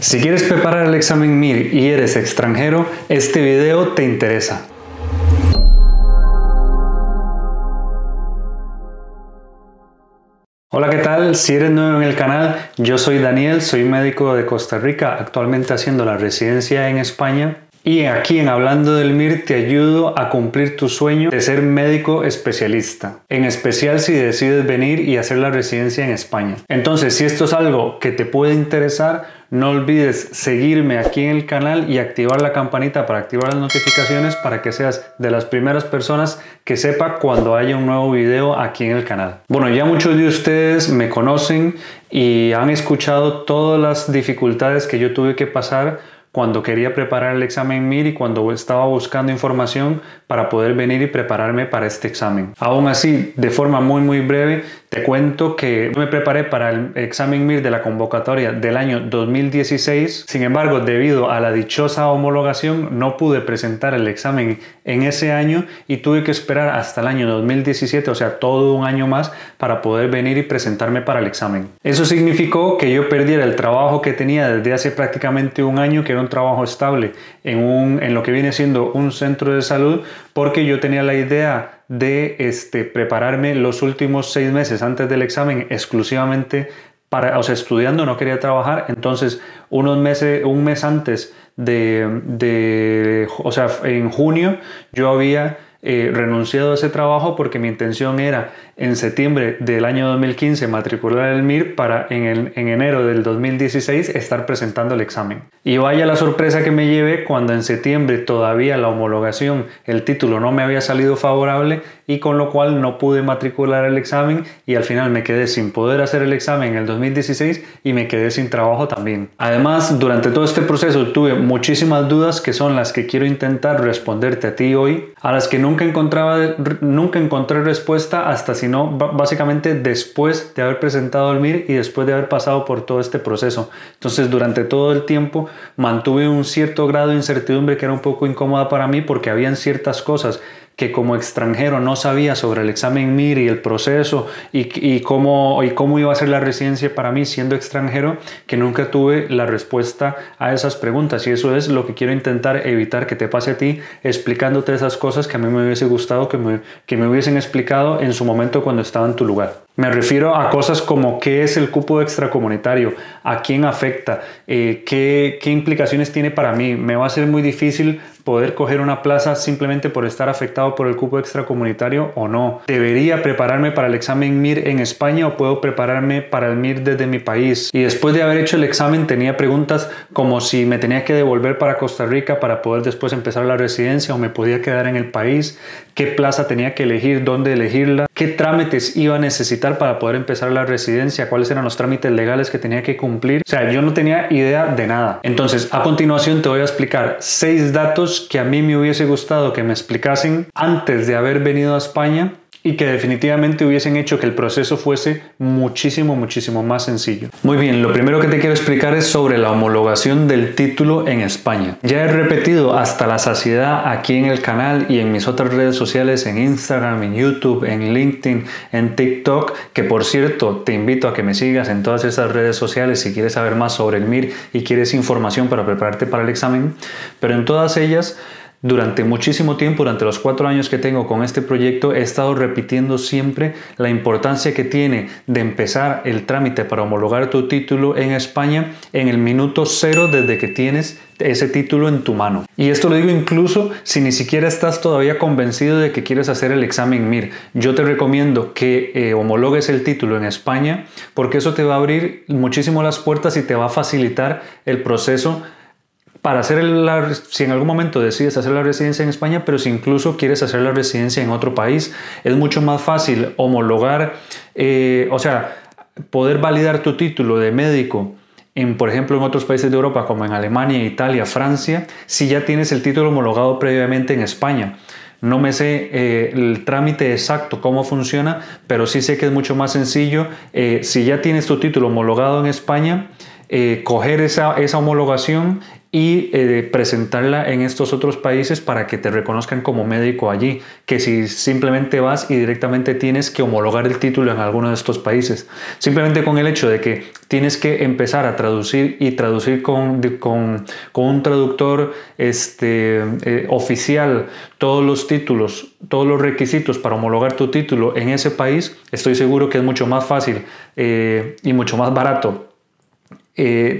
Si quieres preparar el examen MIR y eres extranjero, este video te interesa. Hola, ¿qué tal? Si eres nuevo en el canal, yo soy Daniel, soy médico de Costa Rica, actualmente haciendo la residencia en España y aquí en Hablando del MIR te ayudo a cumplir tu sueño de ser médico especialista, en especial si decides venir y hacer la residencia en España. Entonces, si esto es algo que te puede interesar, no olvides seguirme aquí en el canal y activar la campanita para activar las notificaciones para que seas de las primeras personas que sepa cuando haya un nuevo video aquí en el canal. Bueno, ya muchos de ustedes me conocen y han escuchado todas las dificultades que yo tuve que pasar cuando quería preparar el examen MIR y cuando estaba buscando información para poder venir y prepararme para este examen. Aún así, de forma muy muy breve, te cuento que me preparé para el examen MIR de la convocatoria del año 2016. Sin embargo, debido a la dichosa homologación, no pude presentar el examen en ese año y tuve que esperar hasta el año 2017, o sea, todo un año más, para poder venir y presentarme para el examen. Eso significó que yo perdiera el trabajo que tenía desde hace prácticamente un año, que un trabajo estable en, un, en lo que viene siendo un centro de salud, porque yo tenía la idea de este, prepararme los últimos seis meses antes del examen exclusivamente para, o sea, estudiando, no quería trabajar, entonces unos meses, un mes antes de, de o sea, en junio yo había eh, renunciado a ese trabajo porque mi intención era en septiembre del año 2015 matricular el MIR para en, en enero del 2016 estar presentando el examen. Y vaya la sorpresa que me llevé cuando en septiembre todavía la homologación, el título no me había salido favorable y con lo cual no pude matricular el examen y al final me quedé sin poder hacer el examen en el 2016 y me quedé sin trabajo también. Además, durante todo este proceso tuve muchísimas dudas que son las que quiero intentar responderte a ti hoy, a las que nunca encontraba nunca encontré respuesta hasta si sino básicamente después de haber presentado el MIR y después de haber pasado por todo este proceso. Entonces durante todo el tiempo mantuve un cierto grado de incertidumbre que era un poco incómoda para mí porque habían ciertas cosas que como extranjero no sabía sobre el examen MIR y el proceso y, cómo, y cómo iba a ser la residencia para mí siendo extranjero, que nunca tuve la respuesta a esas preguntas. Y eso es lo que quiero intentar evitar que te pase a ti, explicándote esas cosas que a mí me hubiese gustado que me, que me hubiesen explicado en su momento cuando estaba en tu lugar. Me refiero a cosas como qué es el cupo extracomunitario, a quién afecta, eh, qué, qué implicaciones tiene para mí. Me va a ser muy difícil poder coger una plaza simplemente por estar afectado por el cupo extracomunitario o no. ¿Debería prepararme para el examen MIR en España o puedo prepararme para el MIR desde mi país? Y después de haber hecho el examen tenía preguntas como si me tenía que devolver para Costa Rica para poder después empezar la residencia o me podía quedar en el país, qué plaza tenía que elegir, dónde elegirla, qué trámites iba a necesitar para poder empezar la residencia, cuáles eran los trámites legales que tenía que cumplir. O sea, yo no tenía idea de nada. Entonces, a continuación te voy a explicar seis datos que a mí me hubiese gustado que me explicasen antes de haber venido a España y que definitivamente hubiesen hecho que el proceso fuese muchísimo, muchísimo más sencillo. Muy bien, lo primero que te quiero explicar es sobre la homologación del título en España. Ya he repetido hasta la saciedad aquí en el canal y en mis otras redes sociales, en Instagram, en YouTube, en LinkedIn, en TikTok, que por cierto te invito a que me sigas en todas esas redes sociales si quieres saber más sobre el MIR y quieres información para prepararte para el examen, pero en todas ellas durante muchísimo tiempo, durante los cuatro años que tengo con este proyecto, he estado repitiendo siempre la importancia que tiene de empezar el trámite para homologar tu título en España en el minuto cero desde que tienes ese título en tu mano. Y esto lo digo incluso si ni siquiera estás todavía convencido de que quieres hacer el examen MIR. Yo te recomiendo que eh, homologues el título en España porque eso te va a abrir muchísimo las puertas y te va a facilitar el proceso para hacer la, si en algún momento decides hacer la residencia en España, pero si incluso quieres hacer la residencia en otro país, es mucho más fácil homologar, eh, o sea, poder validar tu título de médico en, por ejemplo, en otros países de Europa como en Alemania, Italia, Francia, si ya tienes el título homologado previamente en España. No me sé eh, el trámite exacto, cómo funciona, pero sí sé que es mucho más sencillo. Eh, si ya tienes tu título homologado en España, eh, coger esa, esa homologación y eh, presentarla en estos otros países para que te reconozcan como médico allí, que si simplemente vas y directamente tienes que homologar el título en alguno de estos países. Simplemente con el hecho de que tienes que empezar a traducir y traducir con, con, con un traductor este, eh, oficial todos los títulos, todos los requisitos para homologar tu título en ese país, estoy seguro que es mucho más fácil eh, y mucho más barato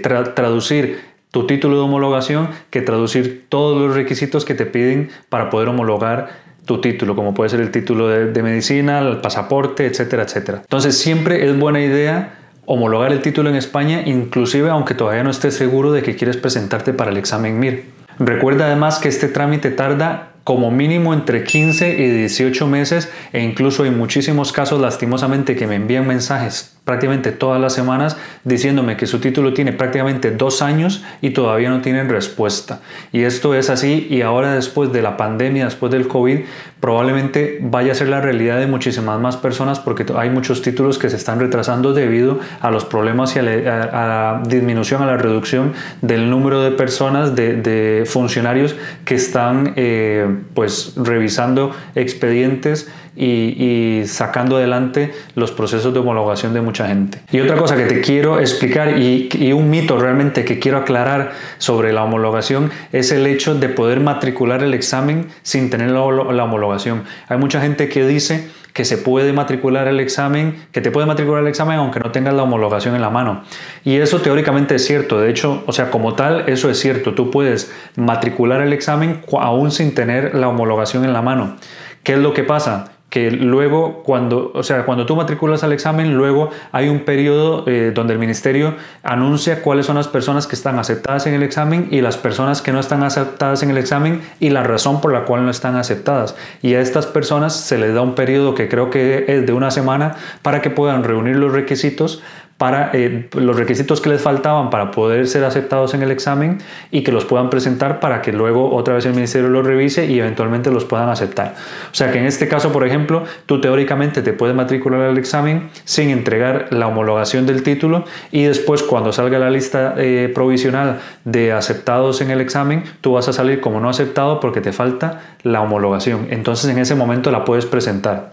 traducir tu título de homologación que traducir todos los requisitos que te piden para poder homologar tu título, como puede ser el título de, medicina, el pasaporte, etcétera, etcétera. Entonces siempre es buena idea homologar el título en España, inclusive aunque todavía no estés seguro de que quieres presentarte para el examen MIR. Recuerda además que este trámite tarda como mínimo entre 15 y 18 meses e incluso hay muchísimos casos lastimosamente que me envían mensajes prácticamente todas las semanas diciéndome que su título tiene prácticamente dos años y todavía no tienen respuesta. Y esto es así y ahora después de la pandemia, después del COVID, probablemente vaya a ser la realidad de muchísimas más personas porque hay muchos títulos que se están retrasando debido a los problemas y a la, disminución, a la reducción del número de personas, de, funcionarios que están eh, pues revisando expedientes y, sacando adelante los procesos de homologación de mucha gente. Y otra cosa que te quiero explicar y, un mito realmente que quiero aclarar sobre la homologación es el hecho de poder matricular el examen sin tener la, la homologación. Hay mucha gente que dice que se puede matricular el examen, que te puede matricular el examen aunque no tengas la homologación en la mano. Y eso teóricamente es cierto, de hecho, o sea, como tal, eso es cierto, tú puedes matricular el examen aún sin tener la homologación en la mano. ¿Qué es lo que pasa? Que luego cuando, o sea, cuando tú matriculas al examen, luego hay un periodo eh, donde el ministerio anuncia cuáles son las personas que están aceptadas en el examen y las personas que no están aceptadas en el examen y la razón por la cual no están aceptadas. Y a estas personas se les da un periodo que creo que es de una semana para que puedan reunir los requisitos para eh, los requisitos que les faltaban para poder ser aceptados en el examen y que los puedan presentar para que luego otra vez el ministerio los revise y eventualmente los puedan aceptar. O sea que en este caso, por ejemplo, tú teóricamente te puedes matricular al examen sin entregar la homologación del título y después cuando salga la lista eh, provisional de aceptados en el examen, tú vas a salir como no aceptado porque te falta la homologación. Entonces en ese momento la puedes presentar.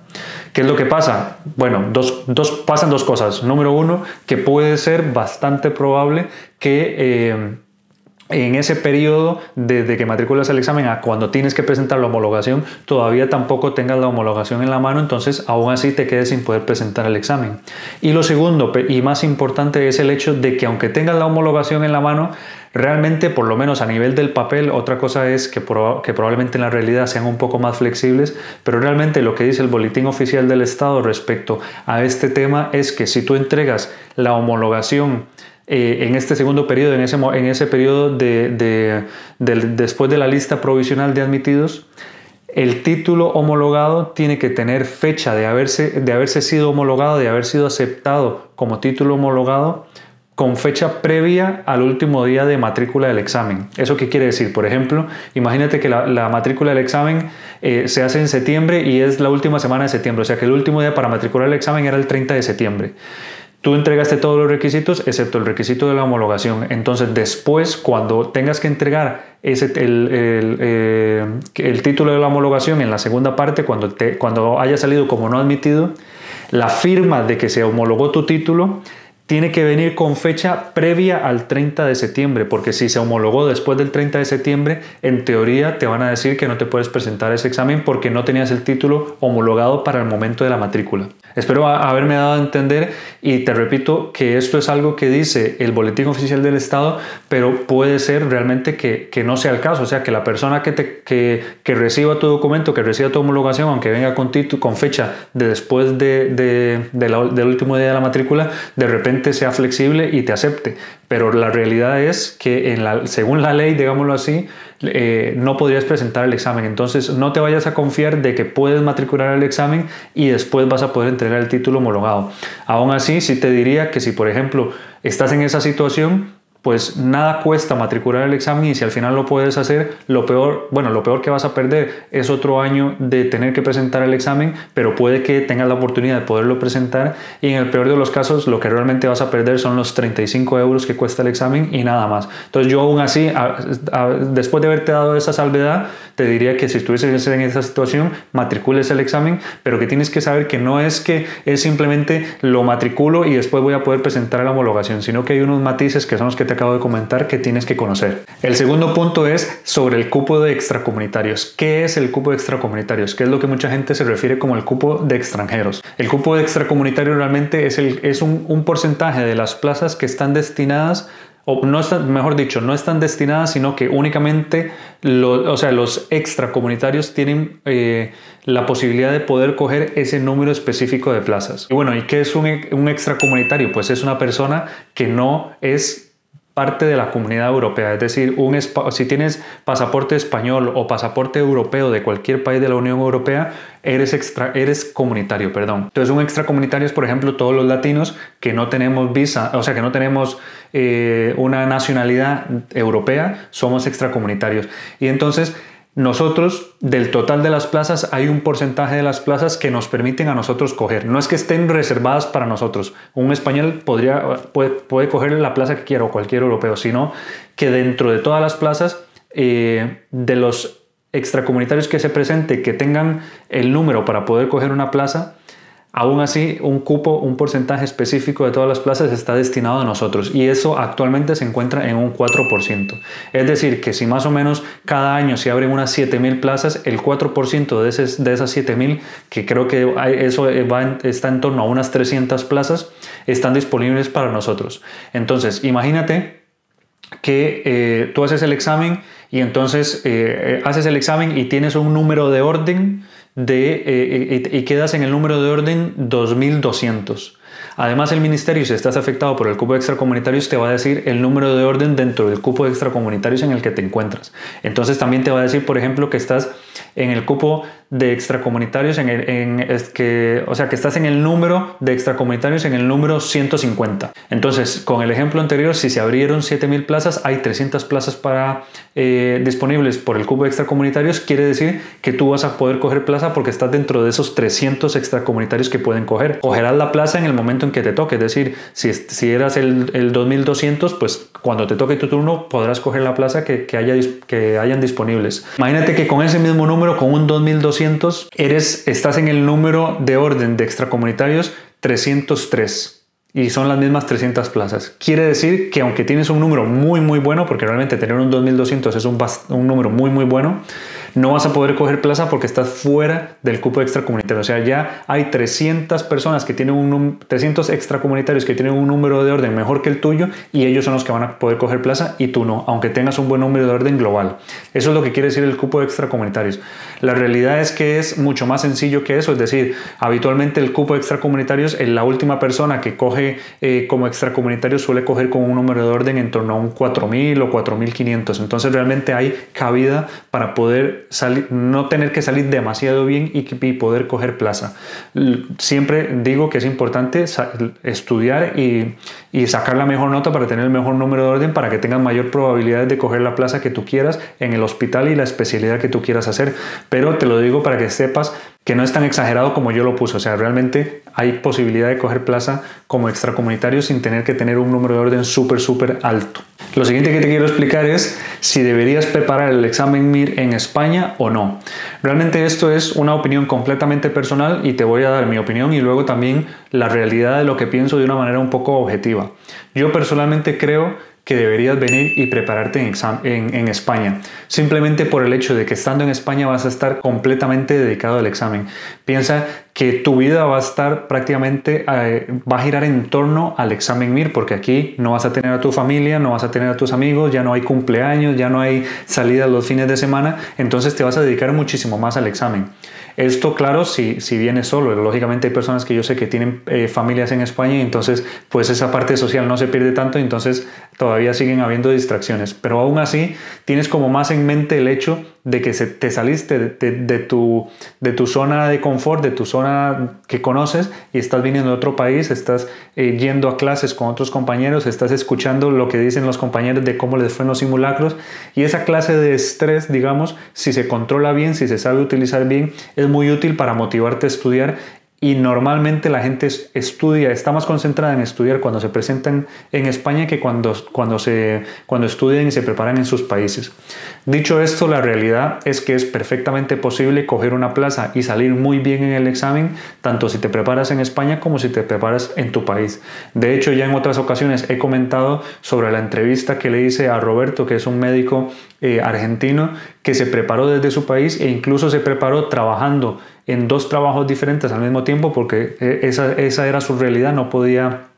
¿Qué es lo que pasa? Bueno, dos, dos, pasan dos cosas. Número uno, que puede ser bastante probable que eh, en ese periodo desde que matriculas el examen a cuando tienes que presentar la homologación, todavía tampoco tengas la homologación en la mano, entonces aún así te quedes sin poder presentar el examen. Y lo segundo y más importante es el hecho de que aunque tengas la homologación en la mano, Realmente, por lo menos a nivel del papel, otra cosa es que, que, probablemente en la realidad sean un poco más flexibles, pero realmente lo que dice el Boletín Oficial del Estado respecto a este tema es que si tú entregas la homologación eh, en este segundo periodo, en ese, en ese periodo de, después de la lista provisional de admitidos, el título homologado tiene que tener fecha de haberse, de haberse sido homologado, de haber sido aceptado como título homologado con fecha previa al último día de matrícula del examen. ¿Eso qué quiere decir? Por ejemplo, imagínate que la, matrícula del examen eh, se hace en septiembre y es la última semana de septiembre, o sea que el último día para matricular el examen era el 30 de septiembre. Tú entregaste todos los requisitos excepto el requisito de la homologación. Entonces después, cuando tengas que entregar ese, el, eh, el, título de la homologación en la segunda parte, cuando, te, cuando haya salido como no admitido, la firma de que se homologó tu título tiene que venir con fecha previa al 30 de septiembre, porque si se homologó después del 30 de septiembre, en teoría te van a decir que no te puedes presentar ese examen porque no tenías el título homologado para el momento de la matrícula. Espero haberme dado a entender y te repito que esto es algo que dice el Boletín Oficial del Estado, pero puede ser realmente que, no sea el caso, o sea, que la persona que, te, que, reciba tu documento, que reciba tu homologación, aunque venga con, con fecha de después de, del último día de la matrícula, de repente sea flexible y te acepte. Pero la realidad es que en la, según la ley, digámoslo así, eh, no podrías presentar el examen. Entonces no te vayas a confiar de que puedes matricular el examen y después vas a poder entregar el título homologado. Aún así, sí te diría que si por ejemplo estás en esa situación, pues nada cuesta matricular el examen y si al final lo puedes hacer, lo peor, bueno, lo peor que vas a perder es otro año de tener que presentar el examen, pero puede que tengas la oportunidad de poderlo presentar y en el peor de los casos lo que realmente vas a perder son los 35 euros que cuesta el examen y nada más. Entonces yo aún así, después de haberte dado esa salvedad, te diría que si estuvieses en esa situación, matricules el examen, pero que tienes que saber que no es que es simplemente lo matriculo y después voy a poder presentar la homologación, sino que hay unos matices que son los que te acabo de comentar que tienes que conocer. El segundo punto es sobre el cupo de extracomunitarios. ¿Qué es el cupo de extracomunitarios? ¿Qué es lo que mucha gente se refiere como el cupo de extranjeros? El cupo de extracomunitario realmente es, el, es un, porcentaje de las plazas que están destinadas o no están, mejor dicho, no están destinadas, sino que únicamente o sea, los extracomunitarios tienen eh, la posibilidad de poder coger ese número específico de plazas. Y bueno, ¿y qué es un, un extracomunitario? Pues es una persona que no es parte de la comunidad europea. Es decir, un, si tienes pasaporte español o pasaporte europeo de cualquier país de la Unión Europea, eres, eres comunitario, perdón. Entonces, un extracomunitario es, por ejemplo, todos los latinos que no tenemos visa, o sea, que no tenemos eh, una nacionalidad europea, somos extracomunitarios. Y entonces, nosotros, del total de las plazas, hay un porcentaje de las plazas que nos permiten a nosotros coger. No es que estén reservadas para nosotros. Un español podría, puede, puede coger la plaza que quiera o cualquier europeo, sino que dentro de todas las plazas, eh, de los extracomunitarios que se presente, que tengan el número para poder coger una plaza, Aún así, un cupo, un porcentaje específico de todas las plazas está destinado a nosotros y eso actualmente se encuentra en un 4%. Es decir, que si más o menos cada año se abren unas 7.000 plazas, el 4% de, esas 7.000, que creo que eso está en torno a unas 300 plazas, están disponibles para nosotros. Entonces, imagínate que eh, tú haces el examen y entonces eh, haces el examen y tienes un número de orden de, eh, y quedas en el número de orden 2200. Además, el ministerio, si estás afectado por el cupo de extracomunitarios, te va a decir el número de orden dentro del cupo de extracomunitarios en el que te encuentras. Entonces, también te va a decir, por ejemplo, que estás en el cupo de extracomunitarios, en, en es que, o sea, que estás en el número de extracomunitarios en el número 150. Entonces, con el ejemplo anterior, si se abrieron 7.000 plazas, hay 300 plazas para, eh, disponibles por el cupo de extracomunitarios, quiere decir que tú vas a poder coger plaza porque estás dentro de esos 300 extracomunitarios que pueden coger. Cogerás la plaza en el momento en que te toque, es decir, si, si eras el, el 2200, pues cuando te toque tu turno podrás coger la plaza que, que, haya, que hayan disponibles. Imagínate que con ese mismo número, con un 2200, eres, estás en el número de orden de extracomunitarios 303 y son las mismas 300 plazas. Quiere decir que aunque tienes un número muy muy bueno, porque realmente tener un 2200 es un, un número muy muy bueno, no vas a poder coger plaza porque estás fuera del cupo extracomunitario. O sea, ya hay 300 personas que tienen un 300 extracomunitarios que tienen un número de orden mejor que el tuyo y ellos son los que van a poder coger plaza y tú no, aunque tengas un buen número de orden global. Eso es lo que quiere decir el cupo de extracomunitarios. La realidad es que es mucho más sencillo que eso, es decir, habitualmente el cupo de extracomunitarios, la última persona que coge eh, como extracomunitario suele coger con un número de orden en torno a un 4000 o 4500. Entonces realmente hay cabida para poder no tener que salir demasiado bien y, poder coger plaza. Siempre digo que es importante estudiar y, y, sacar la mejor nota para tener el mejor número de orden para que tengas mayor probabilidad de coger la plaza que tú quieras en el hospital y la especialidad que tú quieras hacer. Pero te lo digo para que sepas que no es tan exagerado como yo lo puse. O sea, realmente hay posibilidad de coger plaza como extracomunitario sin tener que tener un número de orden súper, súper alto. Lo siguiente que te quiero explicar es si deberías preparar el examen MIR en España o no. Realmente esto es una opinión completamente personal y te voy a dar mi opinión y luego también la realidad de lo que pienso de una manera un poco objetiva. Yo personalmente creo que deberías venir y prepararte en, España, simplemente por el hecho de que estando en España vas a estar completamente dedicado al examen. Piensa que tu vida va a estar prácticamente, eh, va a girar en torno al examen MIR, porque aquí no vas a tener a tu familia, no vas a tener a tus amigos, ya no hay cumpleaños, ya no hay salidas los fines de semana, entonces te vas a dedicar muchísimo más al examen. Esto, claro, si, si vienes solo. Lógicamente hay personas que yo sé que tienen eh, familias en España y entonces pues esa parte social no se pierde tanto entonces todavía siguen habiendo distracciones. Pero aún así tienes como más en mente el hecho de que se, te saliste de, tu, de tu zona de confort, de tu zona que conoces y estás viniendo de otro país, estás eh, yendo a clases con otros compañeros, estás escuchando lo que dicen los compañeros de cómo les fue en los simulacros y esa clase de estrés, digamos, si se controla bien, si se sabe utilizar bien, es muy útil para motivarte a estudiar y normalmente la gente estudia, está más concentrada en estudiar cuando se presentan en España que cuando, cuando, se, cuando estudian y se preparan en sus países. Dicho esto, la realidad es que es perfectamente posible coger una plaza y salir muy bien en el examen, tanto si te preparas en España como si te preparas en tu país. De hecho, ya en otras ocasiones he comentado sobre la entrevista que le hice a Roberto, que es un médico eh, argentino que se preparó desde su país e incluso se preparó trabajando en dos trabajos diferentes al mismo tiempo porque eh, esa, esa era su realidad, no podía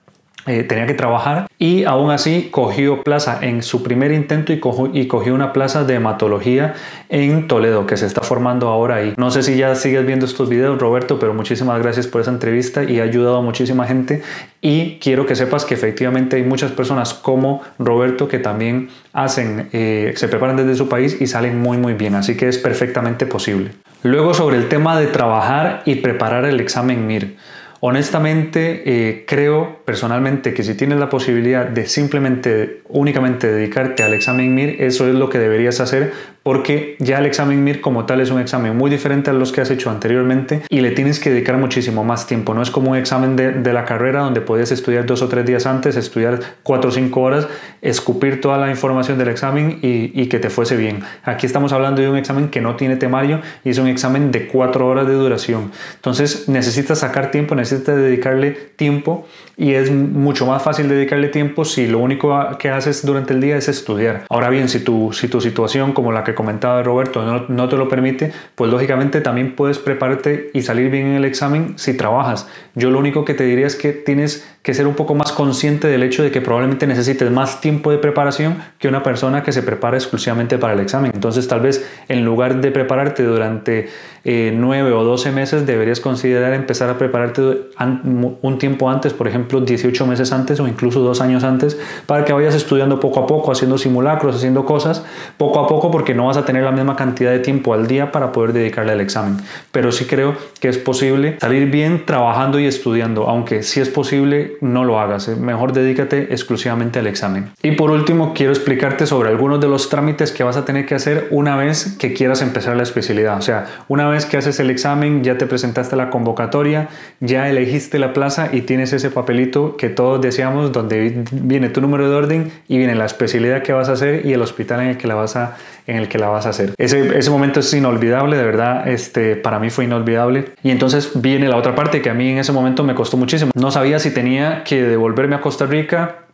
eh, tenía que trabajar y aún así cogió plaza en su primer intento y cogió, una plaza de hematología en Toledo que se está formando ahora ahí. No sé si ya sigues viendo estos videos Roberto, pero muchísimas gracias por esa entrevista y ha ayudado a muchísima gente y quiero que sepas que efectivamente hay muchas personas como Roberto que también hacen, eh, se preparan desde su país y salen muy muy bien, así que es perfectamente posible. Luego sobre el tema de trabajar y preparar el examen MIR. Honestamente, eh, creo personalmente que si tienes la posibilidad de simplemente, únicamente dedicarte al examen MIR, eso es lo que deberías hacer porque ya el examen MIR como tal es un examen muy diferente a los que has hecho anteriormente y le tienes que dedicar muchísimo más tiempo. No es como un examen de, la carrera donde puedes estudiar dos o tres días antes, estudiar cuatro o cinco horas, escupir toda la información del examen y, que te fuese bien. Aquí estamos hablando de un examen que no tiene temario y es un examen de cuatro horas de duración. Entonces necesitas sacar tiempo, necesitas dedicarle tiempo y es mucho más fácil dedicarle tiempo si lo único que haces durante el día es estudiar. Ahora bien, si tu, si tu situación como la que comentaba Roberto no, no, te lo permite, pues lógicamente también puedes prepararte y salir bien en el examen si trabajas. Yo lo único que te diría es que tienes que ser un poco más consciente del hecho de que probablemente necesites más tiempo de preparación que una persona que se prepara exclusivamente para el examen. Entonces tal vez en lugar de prepararte durante eh, 9 o 12 meses, deberías considerar empezar a prepararte un tiempo antes, por ejemplo 18 meses antes o incluso dos años antes, para que vayas estudiando poco a poco, haciendo simulacros, haciendo cosas, poco a poco, porque no vas a tener la misma cantidad de tiempo al día para poder dedicarle al examen. Pero sí creo que es posible salir bien trabajando y estudiando, aunque si es posible no lo hagas, eh, mejor dedícate exclusivamente al examen. Y por último, quiero explicarte sobre algunos de los trámites que vas a tener que hacer una vez que quieras empezar la especialidad. O sea, una vez que haces el examen, ya te presentaste la convocatoria, ya elegiste la plaza y tienes ese papelito que todos deseamos donde viene tu número de orden y viene la especialidad que vas a hacer y el hospital en el que la vas a en el que la vas a hacer. Ese, ese momento es inolvidable, de verdad, este, para mí fue inolvidable. Y entonces viene la otra parte que a mí en ese momento me costó muchísimo. No sabía si tenía que devolverme a Costa Rica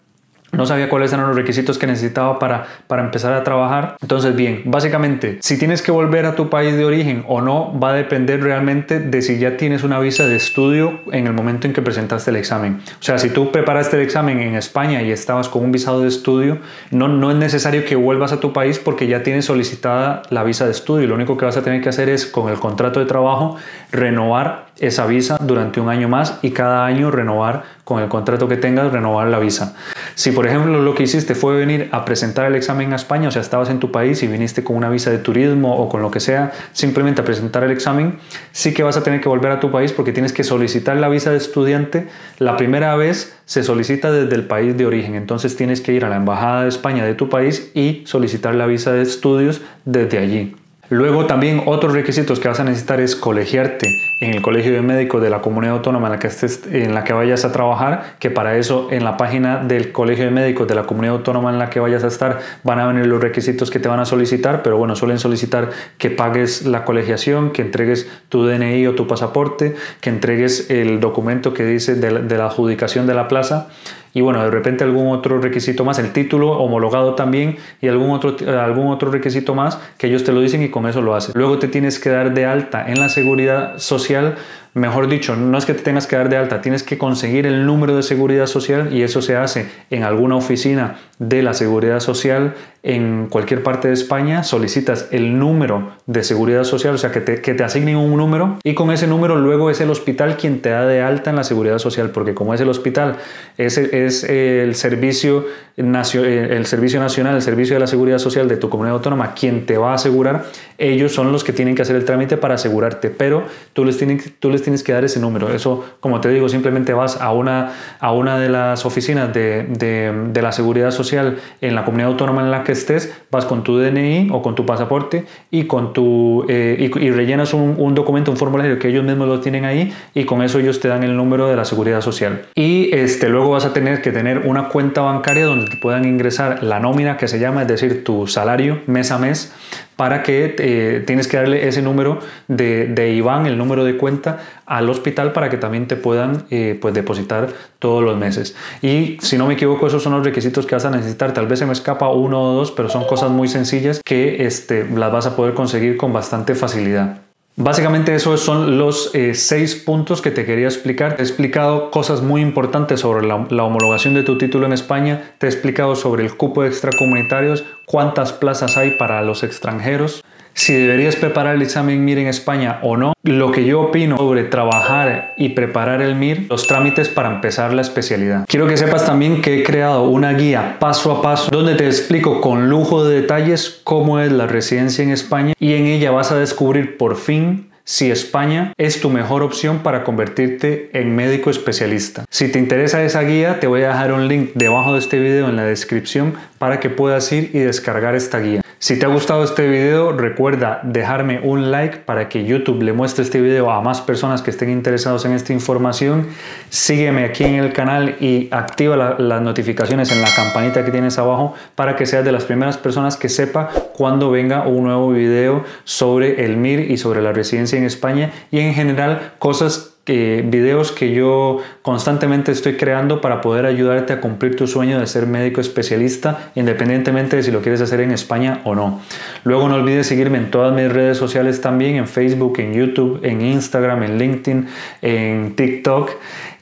no sabía cuáles eran los requisitos que necesitaba para, para empezar a trabajar. Entonces, bien, básicamente, si tienes que volver a tu país de origen o no, va a depender realmente de si ya tienes una visa de estudio en el momento en que presentaste el examen. O sea, si tú preparaste el examen en España y estabas con un visado de estudio, no, no es necesario que vuelvas a tu país porque ya tienes solicitada la visa de estudio. Lo único que vas a tener que hacer es, con el contrato de trabajo, renovar esa visa durante un año más y cada año renovar con el contrato que tengas, renovar la visa. Si por ejemplo lo que hiciste fue venir a presentar el examen a España, o sea, estabas en tu país y viniste con una visa de turismo o con lo que sea, simplemente a presentar el examen, sí que vas a tener que volver a tu país porque tienes que solicitar la visa de estudiante. La primera vez se solicita desde el país de origen, entonces tienes que ir a la embajada de España de tu país y solicitar la visa de estudios desde allí. Luego también otros requisitos que vas a necesitar es colegiarte en el colegio de médicos de la comunidad autónoma en la que estés, en la que vayas a trabajar, que para eso en la página del colegio de médicos de la comunidad autónoma en la que vayas a estar van a venir los requisitos que te van a solicitar, pero bueno, suelen solicitar que pagues la colegiación, que entregues tu DNI o tu pasaporte, que entregues el documento que dice de la adjudicación de la plaza y bueno, de repente algún otro requisito más, el título homologado también y algún otro, algún otro requisito más que ellos te lo dicen y con eso lo haces. Luego te tienes que dar de alta en la seguridad social Mejor dicho, no es que te tengas que dar de alta, tienes que conseguir el número de seguridad social y eso se hace en alguna oficina de la seguridad social en cualquier parte de España. Solicitas el número de seguridad social, o sea, que te, que te asignen un número y con ese número luego es el hospital quien te da de alta en la seguridad social, porque como es el hospital, es, es el, servicio, el servicio nacional, el servicio de la seguridad social de tu comunidad autónoma quien te va a asegurar, ellos son los que tienen que hacer el trámite para asegurarte, pero tú les tienes, tú les les tienes que dar ese número. Eso, como te digo, simplemente vas a una, a una de las oficinas de, de, la seguridad social en la comunidad autónoma en la que estés, vas con tu DNI o con tu pasaporte y, con tu, eh, y, rellenas un, un, documento, un formulario que ellos mismos lo tienen ahí y con eso ellos te dan el número de la seguridad social. Y este, luego vas a tener que tener una cuenta bancaria donde te puedan ingresar la nómina que se llama, es decir, tu salario mes a mes para que eh, tienes que darle ese número de, de, IBAN, el número de cuenta, al hospital para que también te puedan eh, pues depositar todos los meses. Y si no me equivoco, esos son los requisitos que vas a necesitar. Tal vez se me escapa uno o dos, pero son cosas muy sencillas que este, las vas a poder conseguir con bastante facilidad. Básicamente esos son los eh, seis puntos que te quería explicar. Te he explicado cosas muy importantes sobre la, la, homologación de tu título en España. Te he explicado sobre el cupo de extracomunitarios, cuántas plazas hay para los extranjeros si deberías preparar el examen MIR en España o no, lo que yo opino sobre trabajar y preparar el MIR, los trámites para empezar la especialidad. Quiero que sepas también que he creado una guía paso a paso donde te explico con lujo de detalles cómo es la residencia en España y en ella vas a descubrir por fin si España es tu mejor opción para convertirte en médico especialista. Si te interesa esa guía, te voy a dejar un link debajo de este video en la descripción para que puedas ir y descargar esta guía. Si te ha gustado este video, recuerda dejarme un like para que YouTube le muestre este video a más personas que estén interesados en esta información. Sígueme aquí en el canal y activa las notificaciones en la campanita que tienes abajo para que seas de las primeras personas que sepa cuando venga un nuevo video sobre el MIR y sobre la residencia en España y en general cosas videos que yo constantemente estoy creando para poder ayudarte a cumplir tu sueño de ser médico especialista, independientemente de si lo quieres hacer en España o no. Luego no olvides seguirme en todas mis redes sociales también, en Facebook, en YouTube, en Instagram, en LinkedIn, en TikTok.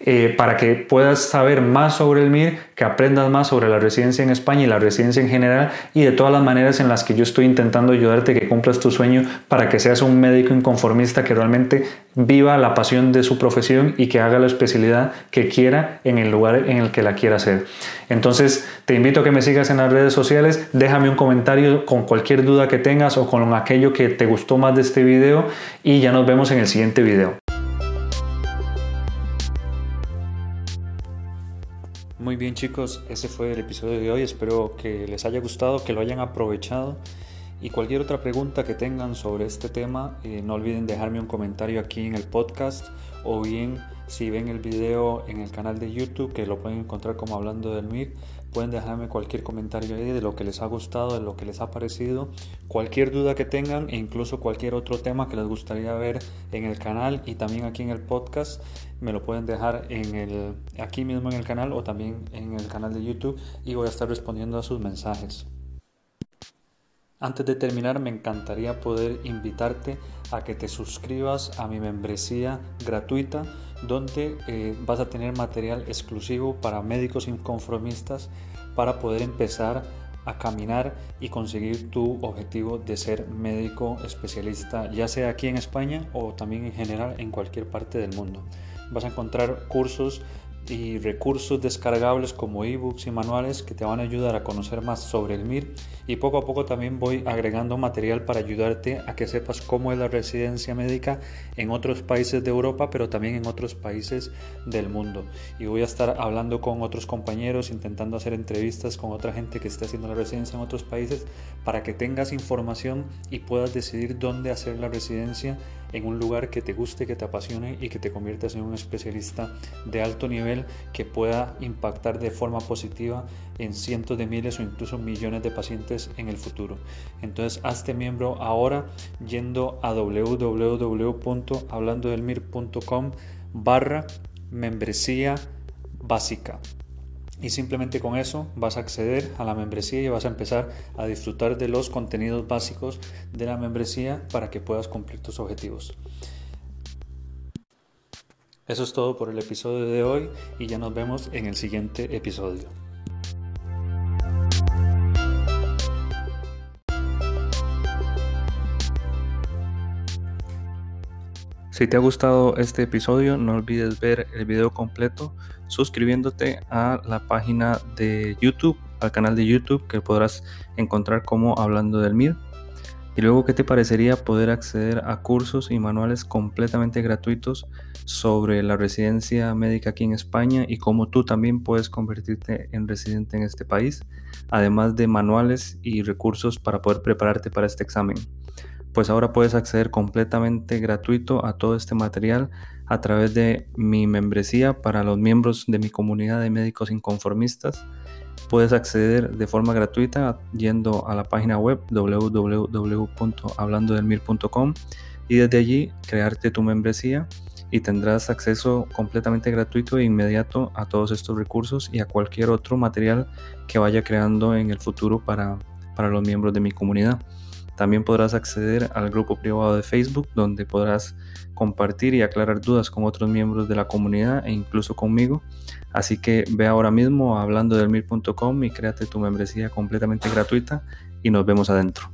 Eh, para que puedas saber más sobre el MIR, que aprendas más sobre la residencia en España y la residencia en general y de todas las maneras en las que yo estoy intentando ayudarte que cumplas tu sueño para que seas un médico inconformista que realmente viva la pasión de su profesión y que haga la especialidad que quiera en el lugar en el que la quiera hacer. Entonces, te invito a que me sigas en las redes sociales, déjame un comentario con cualquier duda que tengas o con aquello que te gustó más de este video y ya nos vemos en el siguiente video. Muy bien chicos, ese fue el episodio de hoy, espero que les haya gustado, que lo hayan aprovechado y cualquier otra pregunta que tengan sobre este tema, eh, no olviden dejarme un comentario aquí en el podcast o bien si ven el video en el canal de YouTube que lo pueden encontrar como hablando del MIR, pueden dejarme cualquier comentario ahí de lo que les ha gustado, de lo que les ha parecido, cualquier duda que tengan e incluso cualquier otro tema que les gustaría ver en el canal y también aquí en el podcast me lo pueden dejar en el, aquí mismo en el canal o también en el canal de YouTube y voy a estar respondiendo a sus mensajes. Antes de terminar, me encantaría poder invitarte a que te suscribas a mi membresía gratuita, donde eh, vas a tener material exclusivo para médicos inconformistas para poder empezar a caminar y conseguir tu objetivo de ser médico especialista, ya sea aquí en España o también en general en cualquier parte del mundo. Vas a encontrar cursos y recursos descargables como ebooks y manuales que te van a ayudar a conocer más sobre el MIR. Y poco a poco también voy agregando material para ayudarte a que sepas cómo es la residencia médica en otros países de Europa pero también en otros países del mundo. Y voy a estar hablando con otros compañeros intentando hacer entrevistas con otra gente que esté haciendo la residencia en otros países para que tengas información y puedas decidir dónde hacer la residencia en un lugar que te guste, que te apasione y que te conviertas en un especialista de alto nivel que pueda impactar de forma positiva en cientos de miles o incluso millones de pacientes en el futuro. Entonces, hazte miembro ahora yendo a www.hablandodelmir.com barra membresía básica y simplemente con eso vas a acceder a la membresía y vas a empezar a disfrutar de los contenidos básicos de la membresía para que puedas cumplir tus objetivos. Eso es todo por el episodio de hoy y ya nos vemos en el siguiente episodio. Si te ha gustado este episodio, no olvides ver el video completo suscribiéndote a la página de YouTube, al canal de YouTube que podrás encontrar como Hablando del MIR. Y luego, ¿qué te parecería poder acceder a cursos y manuales completamente gratuitos sobre la residencia médica aquí en España y cómo tú también puedes convertirte en residente en este país, además de manuales y recursos para poder prepararte para este examen? Pues ahora puedes acceder completamente gratuito a todo este material a través de mi membresía para los miembros de mi comunidad de médicos inconformistas Puedes acceder de forma gratuita yendo a la página web www.hablandodelmir.com y desde allí crearte tu membresía y tendrás acceso completamente gratuito e inmediato a todos estos recursos y a cualquier otro material que vaya creando en el futuro para, para los miembros de mi comunidad. También podrás acceder al grupo privado de Facebook donde podrás compartir y aclarar dudas con otros miembros de la comunidad e incluso conmigo. Así que ve ahora mismo a hablando del y créate tu membresía completamente gratuita y nos vemos adentro.